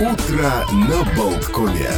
Утро на Болткоме.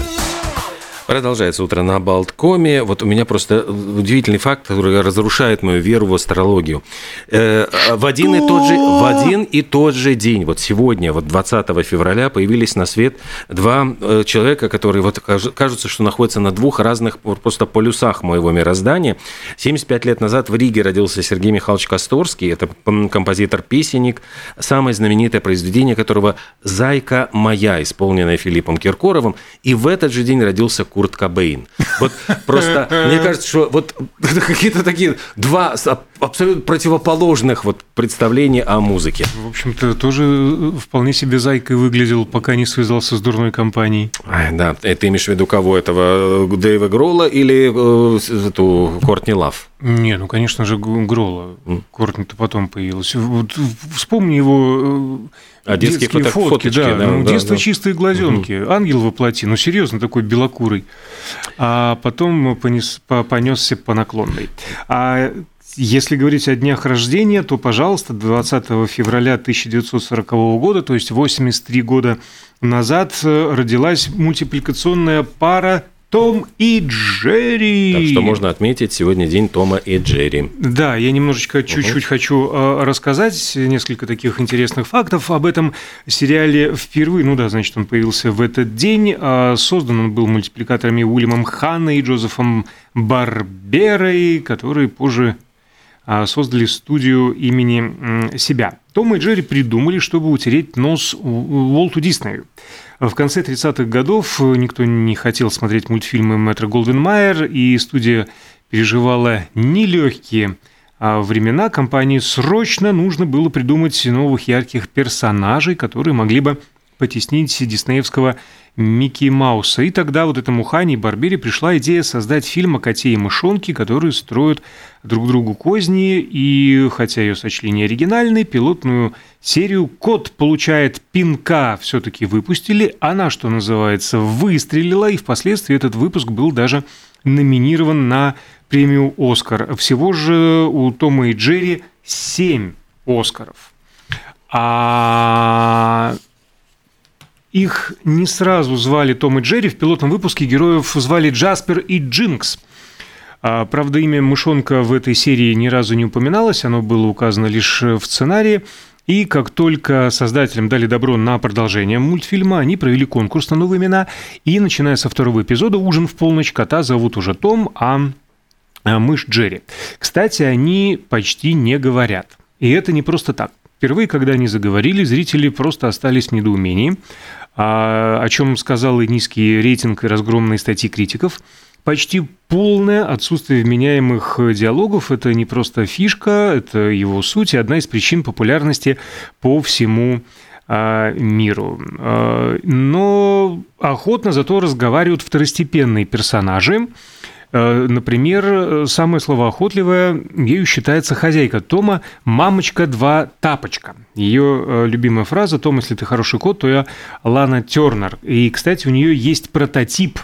Продолжается утро на Болткоме. Вот у меня просто удивительный факт, который разрушает мою веру в астрологию. Э, в один и тот же, в один и тот же день, вот сегодня, вот 20 февраля, появились на свет два э, человека, которые вот кажутся, что находятся на двух разных просто полюсах моего мироздания. 75 лет назад в Риге родился Сергей Михайлович Косторский. Это композитор-песенник, самое знаменитое произведение которого «Зайка моя», исполненное Филиппом Киркоровым. И в этот же день родился Курт Кобейн. Вот просто, мне кажется, что вот какие-то такие два абсолютно противоположных вот представления о музыке. В общем-то, тоже э, вполне себе зайкой выглядел, пока не связался с дурной компанией. А, да, ты имеешь в виду кого? Этого э, Дэйва Грола или э, эту Кортни Лав? Не, ну, конечно же, Грола. Mm. Кортни-то потом появилась. Вот, вспомни его а детские, детские фото, фотки, фоточки, да, да, ну, да детство да. чистые глазенки, угу. ангел воплоти, ну серьезно такой белокурый, а потом понес, понесся по наклонной. А если говорить о днях рождения, то, пожалуйста, 20 февраля 1940 года, то есть 83 года назад, э, родилась мультипликационная пара том и Джерри. Так что можно отметить сегодня день Тома и Джерри. Да, я немножечко чуть-чуть угу. хочу э, рассказать несколько таких интересных фактов об этом сериале впервые. Ну да, значит, он появился в этот день. А создан он был мультипликаторами Уильямом Ханной и Джозефом Барберой, которые позже а, создали студию имени себя. Том и Джерри придумали, чтобы утереть нос Уолту Диснею. В конце 30-х годов никто не хотел смотреть мультфильмы Мэтра Голден Майер, и студия переживала нелегкие а времена. Компании срочно нужно было придумать новых ярких персонажей, которые могли бы потеснить диснеевского Микки Мауса. И тогда вот этому Хане и Барбере пришла идея создать фильм о коте и мышонке, которые строят друг другу козни, и хотя ее сочли не оригинальной, пилотную серию «Кот получает пинка» все-таки выпустили, она, что называется, выстрелила, и впоследствии этот выпуск был даже номинирован на премию «Оскар». Всего же у Тома и Джерри семь «Оскаров». А их не сразу звали Том и Джерри. В пилотном выпуске героев звали Джаспер и Джинкс. А, правда, имя мышонка в этой серии ни разу не упоминалось, оно было указано лишь в сценарии. И как только создателям дали добро на продолжение мультфильма, они провели конкурс на новые имена. И начиная со второго эпизода «Ужин в полночь» кота зовут уже Том, а, а мышь Джерри. Кстати, они почти не говорят. И это не просто так. Впервые, когда они заговорили, зрители просто остались в недоумении, о чем сказал и низкий рейтинг и разгромные статьи критиков. Почти полное отсутствие вменяемых диалогов – это не просто фишка, это его суть и одна из причин популярности по всему а, миру. А, но охотно зато разговаривают второстепенные персонажи, например, самая словоохотливая ею считается хозяйка Тома «Мамочка, два тапочка». Ее э, любимая фраза «Том, если ты хороший кот, то я Лана Тернер». И, кстати, у нее есть прототип.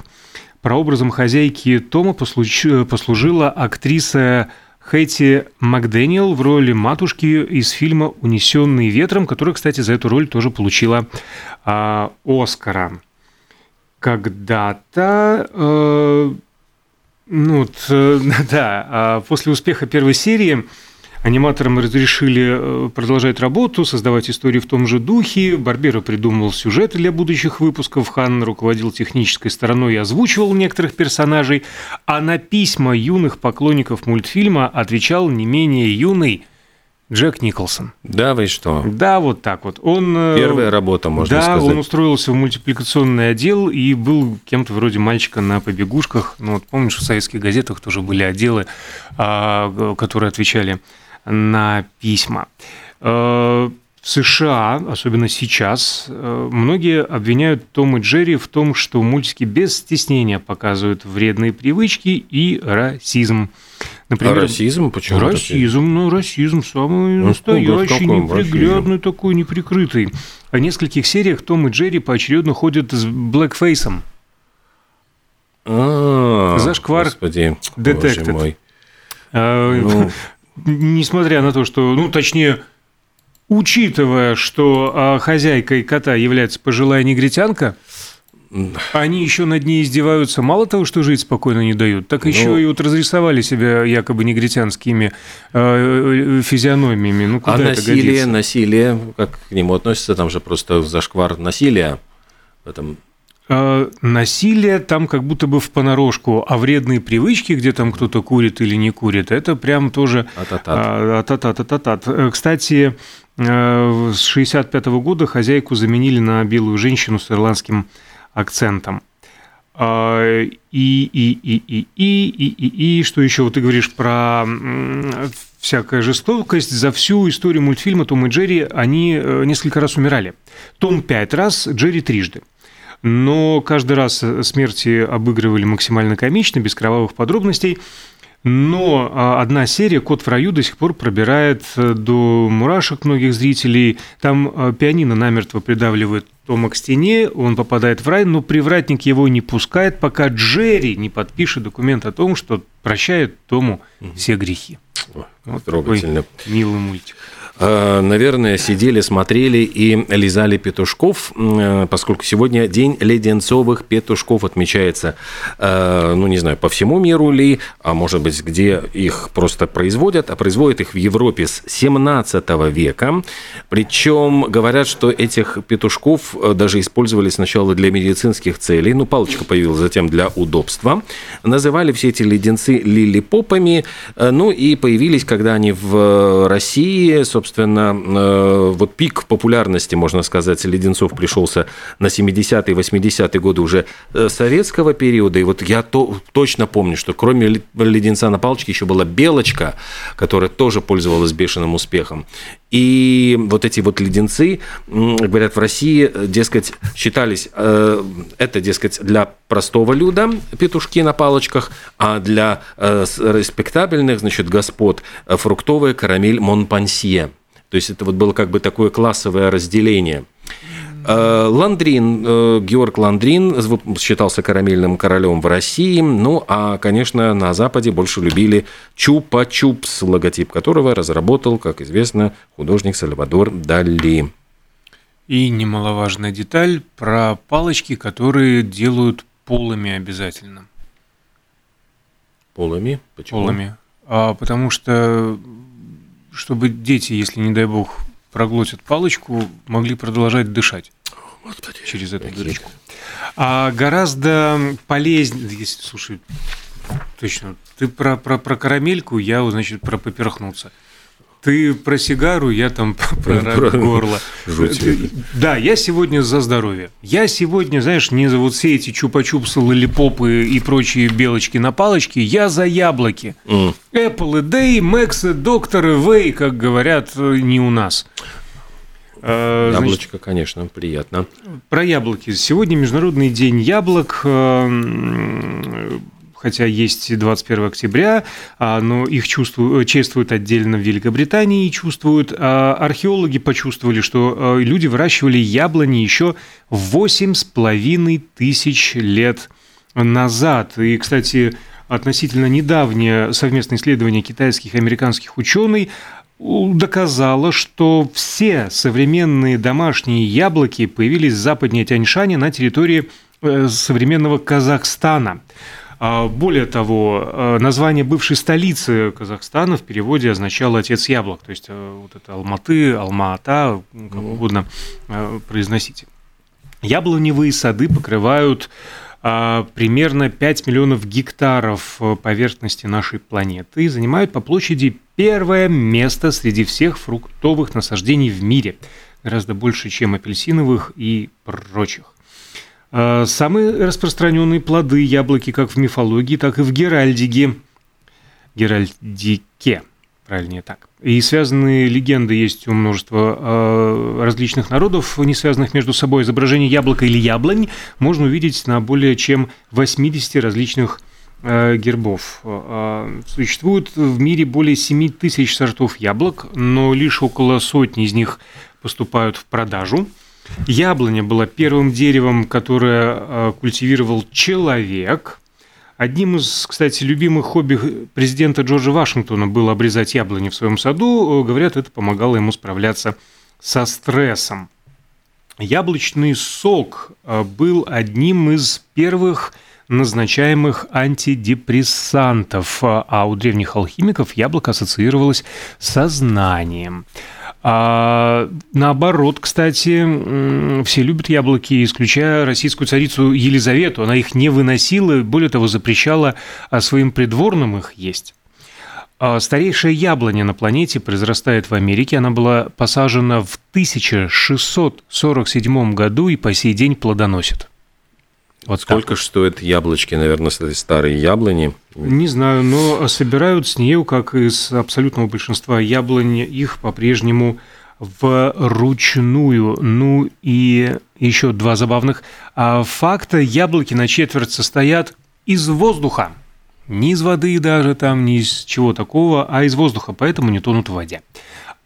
Прообразом хозяйки Тома послужила актриса Хэти Макдэниел в роли матушки из фильма «Унесенный ветром», которая, кстати, за эту роль тоже получила а, Оскара. Когда-то э, ну, вот, э, да, а после успеха первой серии аниматорам разрешили э, продолжать работу, создавать истории в том же духе. Барбера придумывал сюжеты для будущих выпусков, Хан руководил технической стороной и озвучивал некоторых персонажей, а на письма юных поклонников мультфильма отвечал не менее юный – Джек Николсон. Да, вы что? Да, вот так вот. Он э, первая работа, можно да, сказать. Да, он устроился в мультипликационный отдел и был кем-то вроде мальчика на побегушках. Ну вот помнишь, в советских газетах тоже были отделы, а, которые отвечали на письма. Э, США, особенно сейчас, э, многие обвиняют Том и Джерри в том, что мультики без стеснения показывают вредные привычки и расизм. Например, а расизм? Почему? Расизм, ну, расизм самый ну, настоящий, неприглядный расизм? такой, неприкрытый. В нескольких сериях Том и Джерри поочередно ходят с блэкфейсом. А, Зашквар детектор. Несмотря на то, что, ну, точнее, Учитывая, что а, хозяйкой кота является пожилая негритянка, они еще над ней издеваются. Мало того, что жить спокойно не дают, так еще ну, и вот разрисовали себя якобы негритянскими э, физиономиями. Ну, куда а насилие, насилие, как к нему относится? Там же просто зашквар насилия в этом Э, насилие там как будто бы в понарошку, а вредные привычки, где там кто-то курит или не курит, это прям тоже... Ататат. Э, э Кстати, с 65 -го года хозяйку заменили на белую женщину с ирландским акцентом. А, и, и, и, и, и, и, и, и, что еще? Вот ты говоришь про всякая жестокость. За всю историю мультфильма Том и Джерри они э, несколько раз умирали. Том пять раз, Джерри трижды но каждый раз смерти обыгрывали максимально комично, без кровавых подробностей. Но а, одна серия «Кот в раю» до сих пор пробирает э, до мурашек многих зрителей. Там а, пианино намертво придавливает Тома к стене, он попадает в рай, но привратник его не пускает, пока Джерри не подпишет документ о том, что прощает Тому все грехи. Вот Трогательно. Милый мультик. Э, наверное, сидели, смотрели и лизали петушков, э, поскольку сегодня день леденцовых петушков отмечается, э, ну, не знаю, по всему миру ли, а может быть, где их просто производят, а производят их в Европе с 17 века. Причем говорят, что этих петушков даже использовали сначала для медицинских целей, ну, палочка появилась затем для удобства. Называли все эти леденцы лилипопами, ну, и появились, когда они в России, собственно, собственно, э, вот пик популярности, можно сказать, леденцов пришелся на 70-е, 80-е годы уже э, советского периода. И вот я то, точно помню, что кроме леденца на палочке еще была белочка, которая тоже пользовалась бешеным успехом. И вот эти вот леденцы, говорят, в России, дескать, считались, э, это, дескать, для простого люда петушки на палочках, а для респектабельных, значит, господ фруктовая карамель Монпансье. То есть это вот было как бы такое классовое разделение. Э, Ландрин, э, Георг Ландрин считался карамельным королем в России, ну а, конечно, на Западе больше любили Чупа-Чупс, логотип которого разработал, как известно, художник Сальвадор Дали. И немаловажная деталь про палочки, которые делают полыми обязательно. Полыми? Почему? Полыми. А, потому что чтобы дети, если, не дай бог, проглотят палочку, могли продолжать дышать Господи, через эту дырочку. А гораздо полезнее, если, слушай, точно, ты про, про, про карамельку, я, значит, про поперхнуться. Ты про сигару, я там про рак горла. Да, я сегодня за здоровье. Я сегодня, знаешь, не за вот все эти чупа-чупсы, лолипопы и прочие белочки на палочке, я за яблоки. Mm. Apple, Day, Max, Доктор, Вей, как говорят, не у нас. А, Яблочко, Значит, конечно, приятно. Про яблоки. Сегодня Международный день яблок хотя есть 21 октября, а, но их чувствуют, э, чествуют отдельно в Великобритании, чувствуют. А археологи почувствовали, что э, люди выращивали яблони еще 8,5 тысяч лет назад. И, кстати, относительно недавнее совместное исследование китайских и американских ученых доказало, что все современные домашние яблоки появились западнее Тяньшаня на территории э, современного Казахстана. А, более того, э, название бывшей столицы Казахстана в переводе означало «отец яблок», то есть э, вот это Алматы, Алма-Ата, как угодно э, произносите. Яблоневые сады покрывают а, примерно 5 миллионов гектаров поверхности нашей планеты и занимают по площади первое место среди всех фруктовых насаждений в мире, гораздо больше, чем апельсиновых и прочих. А, самые распространенные плоды яблоки как в мифологии, так и в геральдике. Геральдике, правильнее так. И связанные легенды есть у множества а, различных народов, не связанных между собой. Изображение яблока или яблонь можно увидеть на более чем 80 различных а, гербов. Существует в мире более 7 тысяч сортов яблок, но лишь около сотни из них поступают в продажу – Яблоня была первым деревом, которое э, культивировал человек. Одним из, кстати, любимых хобби президента Джорджа Вашингтона было обрезать яблони в своем саду. Говорят, это помогало ему справляться со стрессом. Яблочный сок э, был одним из первых назначаемых антидепрессантов, а у древних алхимиков яблоко ассоциировалось со знанием. А, наоборот, кстати, все любят яблоки, исключая российскую царицу Елизавету. Она их не выносила, более того, запрещала а своим придворным их есть. А старейшая яблоня на планете произрастает в Америке. Она была посажена в 1647 году и по сей день плодоносит. Вот сколько так. стоят яблочки, наверное, с этой старой яблони? Не знаю, но собирают с нее, как из абсолютного большинства яблони, их по-прежнему вручную. Ну и еще два забавных а факта. Яблоки на четверть состоят из воздуха. Не из воды даже там, ни из чего такого, а из воздуха, поэтому не тонут в воде.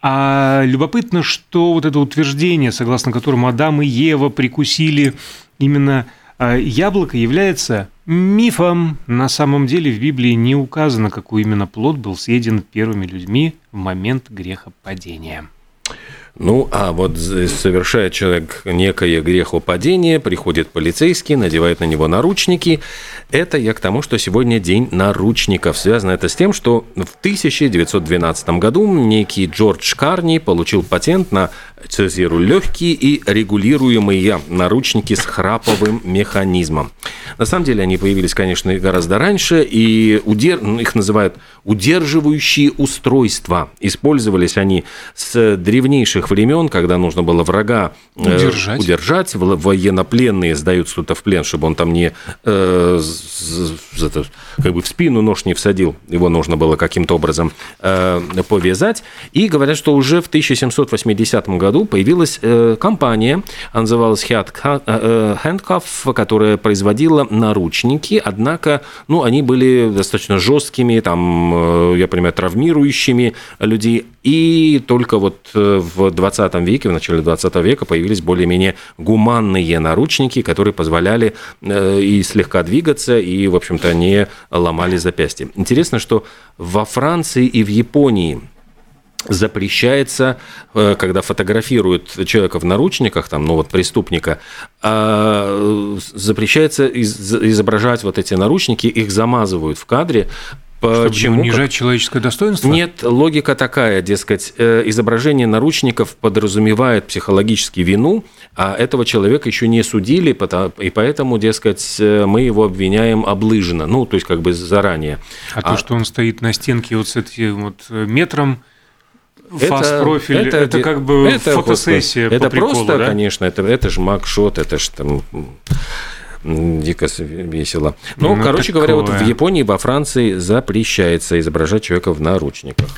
А любопытно, что вот это утверждение, согласно которому Адам и Ева прикусили именно яблоко является мифом. На самом деле в Библии не указано, какой именно плод был съеден первыми людьми в момент грехопадения. Ну, а вот совершает человек некое грехопадение, приходит полицейский, надевает на него наручники. Это я к тому, что сегодня день наручников. Связано это с тем, что в 1912 году некий Джордж Карни получил патент на цезиру легкие и регулируемые наручники с храповым механизмом. На самом деле они появились, конечно, гораздо раньше, и удер... Ну, их называют удерживающие устройства. Использовались они с древнейших времен, когда нужно было врага э, удержать, удержать. военнопленные сдают кто-то в плен, чтобы он там не э, это, как бы в спину нож не всадил, его нужно было каким-то образом э, повязать. И говорят, что уже в 1780 году появилась э, компания, она называлась Handcuff, которая производила наручники, однако, ну, они были достаточно жесткими, там, я понимаю, травмирующими людей, и только вот в 20 веке, в начале 20 века появились более-менее гуманные наручники, которые позволяли и слегка двигаться, и, в общем-то, не ломали запястье. Интересно, что во Франции и в Японии запрещается, э, когда фотографируют человека в наручниках, там, ну вот преступника, а, запрещается изображать вот эти наручники, их замазывают в кадре, Чтобы унижать человеческое достоинство? Нет, логика такая, дескать, э, изображение наручников подразумевает психологически вину, а этого человека еще не судили, и поэтому, дескать, э, мы его обвиняем облыженно, ну, то есть как бы заранее. А, а то, что он стоит на стенке вот с этим вот э, метром, фаст-профиль, это, это, это как бы это, фотосессия Это по приколу, просто, да? конечно, это, это же макшот, это же там дико весело. Ну, ну короче такое. говоря, вот в Японии, во Франции запрещается изображать человека в наручниках.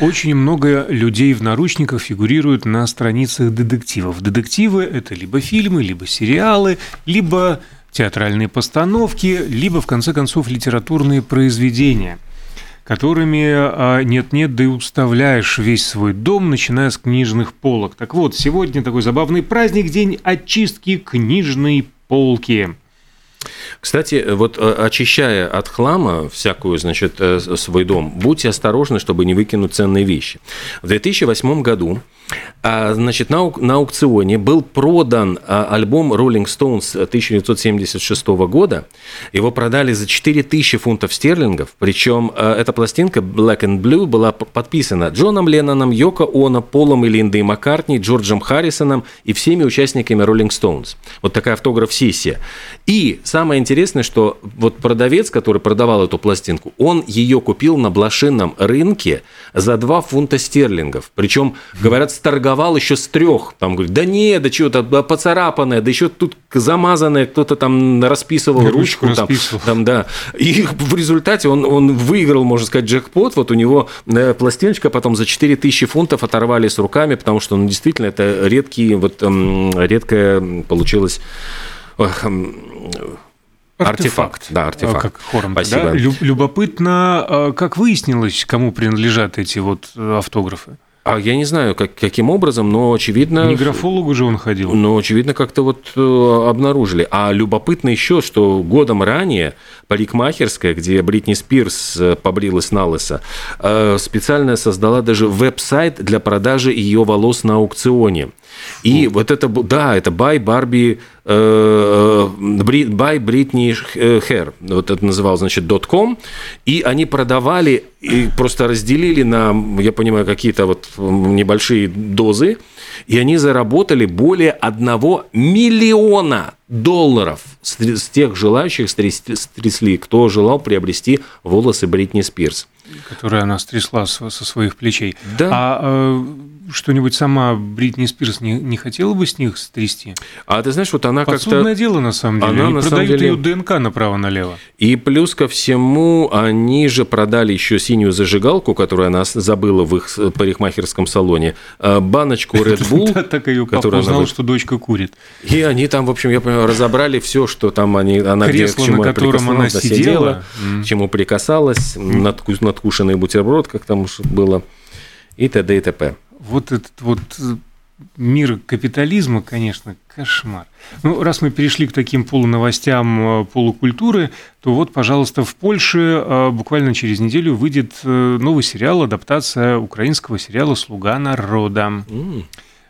Очень много людей в наручниках фигурируют на страницах детективов. Детективы – это либо фильмы, либо сериалы, либо театральные постановки, либо, в конце концов, литературные произведения – которыми а, нет-нет, да и уставляешь весь свой дом, начиная с книжных полок. Так вот, сегодня такой забавный праздник, день очистки книжной полки. Кстати, вот э, очищая от хлама всякую, значит, э, свой дом, будьте осторожны, чтобы не выкинуть ценные вещи. В 2008 году а, значит, на, на аукционе был продан а, альбом Rolling Stones 1976 года. Его продали за 4000 фунтов стерлингов. Причем эта пластинка Black and Blue была подписана Джоном Ленноном, Йоко Оно, Полом и Линдой Маккартни, Джорджем Харрисоном и всеми участниками Rolling Stones. Вот такая автограф-сессия. И самое интересное, что вот продавец, который продавал эту пластинку, он ее купил на блошином рынке за 2 фунта стерлингов. Причем, говорят, сторговал еще с трех. Там говорит, да не, да что-то поцарапанное, да еще тут замазанное, кто-то там расписывал ручку. Там, там, да. И в результате он, он выиграл, можно сказать, джекпот. Вот у него э, пластиночка потом за 4000 фунтов оторвали с руками, потому что ну, действительно это редкий, вот редкая получилась Артефакт. Да, артефакт. Как хором, Спасибо. Да? Любопытно, а, как выяснилось, кому принадлежат эти вот э, автографы? А я не знаю, как, каким образом, но очевидно... Не графологу же он ходил. Но очевидно, как-то вот э, обнаружили. А любопытно еще, что годом ранее парикмахерская, где Бритни Спирс э, побрилась на лысо, э, специально создала даже веб-сайт для продажи ее волос на аукционе. И вот это, да, это Buy Barbie, э, Buy Britney Hair, вот это называл, значит, .com, и они продавали, и просто разделили на, я понимаю, какие-то вот небольшие дозы, и они заработали более одного миллиона долларов с тех желающих стрясли, кто желал приобрести волосы Бритни Спирс. Которые она стрясла со своих плечей. Да. А э, что-нибудь сама Бритни Спирс не, не хотела бы с них стрясти? А ты знаешь, вот она как-то... Подсудное дело, на самом деле. Она, они на продают деле... ее ДНК направо-налево. И плюс ко всему, они же продали еще синюю зажигалку, которую она забыла в их парикмахерском салоне, а, баночку Red Bull. Так ее папа узнал, что дочка курит. И они там, в общем, я понимаю, разобрали все, что там они, она где, к чему на котором она сидела, к чему прикасалась, надкушенный бутерброд, как там было, и т.д. и т.п вот этот вот э, мир капитализма, конечно, кошмар. Ну, раз мы перешли к таким полуновостям э, полукультуры, то вот, пожалуйста, в Польше э, буквально через неделю выйдет новый сериал, адаптация украинского сериала «Слуга народа». Mm.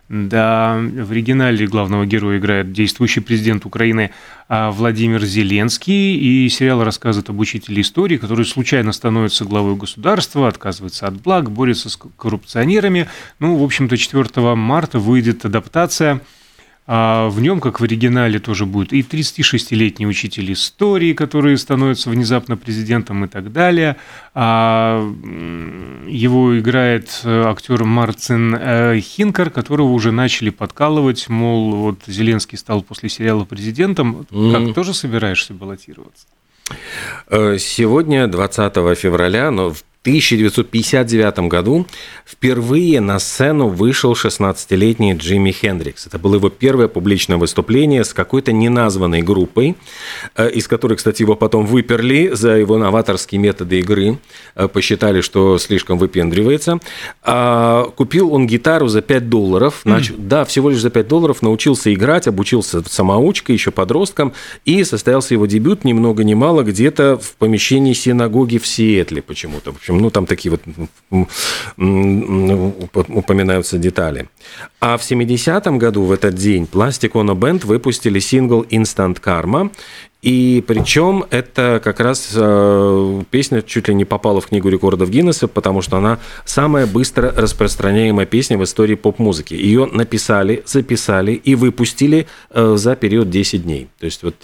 Да, в оригинале главного героя играет действующий президент Украины а, Владимир Зеленский, и сериал рассказывает об учителе истории, который случайно становится главой государства, отказывается от благ, борется с коррупционерами. Ну, в общем-то, 4 марта выйдет адаптация а в нем, как в оригинале, тоже будет и 36-летний учитель истории, который становится внезапно президентом и так далее. А его играет э, актер Марцин э, Хинкер, которого уже начали подкалывать, мол, вот Зеленский стал после сериала президентом. Mm-hmm. Как тоже собираешься баллотироваться? Э, сегодня, 20 февраля, но в 1959 году впервые на сцену вышел 16-летний Джимми Хендрикс. Это было его первое публичное выступление с какой-то неназванной группой, э, из которой, кстати, его потом выперли за его новаторские методы игры, э, посчитали, что слишком выпендривается. А купил он гитару за 5 долларов, mm. нач... да, всего лишь за 5 долларов, научился играть, обучился самоучкой, еще подростком, и состоялся его дебют ни много ни мало где-то в помещении синагоги в Сиэтле почему-то. В общем, ну, там такие вот упоминаются детали. А в 70-м году в этот день Plastic Ono Band выпустили сингл Instant Karma, и причем это как раз э, песня чуть ли не попала в книгу рекордов Гиннесса, потому что она самая быстро распространяемая песня в истории поп-музыки. Ее написали, записали и выпустили э, за период 10 дней. То есть вот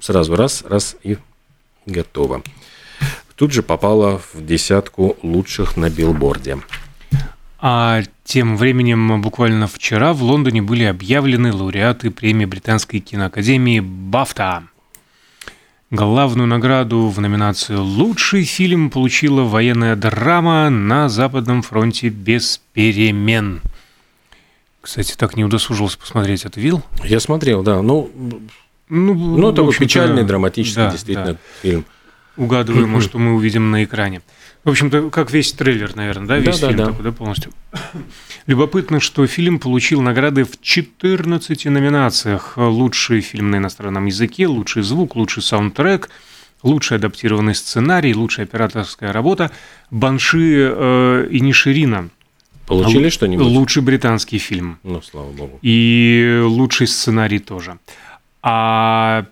сразу раз, раз и готово тут же попала в десятку лучших на билборде. А тем временем, буквально вчера в Лондоне были объявлены лауреаты премии Британской киноакадемии «Бафта». Главную награду в номинацию «Лучший фильм» получила военная драма «На Западном фронте без перемен». Кстати, так не удосужился посмотреть. Это видел? Я смотрел, да. Ну, ну, ну такой печальный, драматичный да, действительно да. фильм угадываемо, что мы увидим на экране. В общем-то, как весь трейлер, наверное, да, весь да, фильм да, такой, да, полностью. Любопытно, что фильм получил награды в 14 номинациях. Лучший фильм на иностранном языке, лучший звук, лучший саундтрек, лучший адаптированный сценарий, лучшая операторская работа. Банши э, и Ниширина. Получили что-нибудь? Лучший британский фильм. Ну, слава богу. И лучший сценарий тоже. А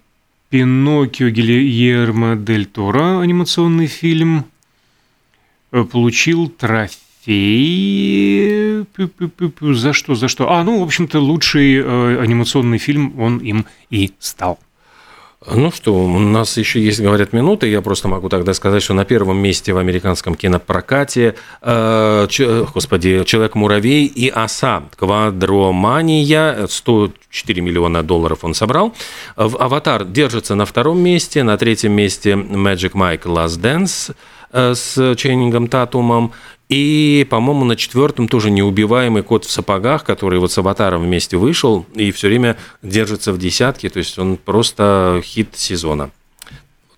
Пиноккио Гильермо Дель Торо, анимационный фильм, э, получил трофей. За что, за что? А, ну, в общем-то, лучший э, анимационный фильм он им и стал. Ну что, у нас еще есть, говорят, минуты. Я просто могу тогда сказать, что на первом месте в американском кинопрокате, э, ч, господи, «Человек-муравей» и «Оса». «Квадромания», 104 миллиона долларов он собрал. «Аватар» держится на втором месте, на третьем месте «Magic Mike Last Dance», э, с Ченнингом Татумом. И, по-моему, на четвертом тоже неубиваемый кот в сапогах, который вот с аватаром вместе вышел и все время держится в десятке. То есть он просто хит сезона.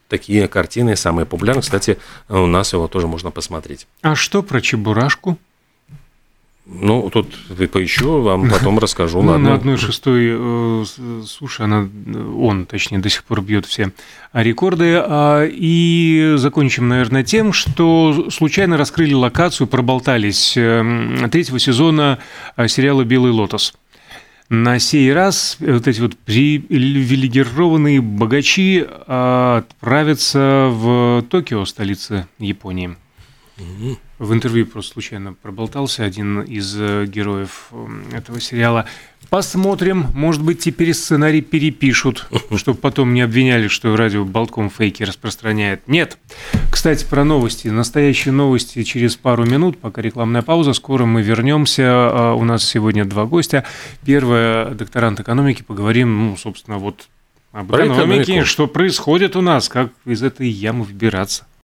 Такие картины самые популярные. Кстати, у нас его тоже можно посмотреть. А что про Чебурашку? Ну, тут поищу, вам потом расскажу. Ну, ладно. на одной шестой э, с- суши она, он, точнее, до сих пор бьет все рекорды. А, И закончим, наверное, тем, что случайно раскрыли локацию, проболтались э, третьего сезона э, сериала «Белый лотос». На сей раз вот эти вот привилегированные богачи отправятся в Токио, столица Японии. В интервью просто случайно проболтался один из э, героев э, этого сериала. Посмотрим, может быть, теперь сценарий перепишут, чтобы потом не обвиняли, что радио Болтком фейки распространяет. Нет. Кстати, про новости. Настоящие новости через пару минут, пока рекламная пауза. Скоро мы вернемся. А, У нас сегодня два гостя. Первое, докторант экономики. Поговорим, ну, собственно, вот об Про экономике, экономику. что происходит у нас, как из этой ямы выбираться.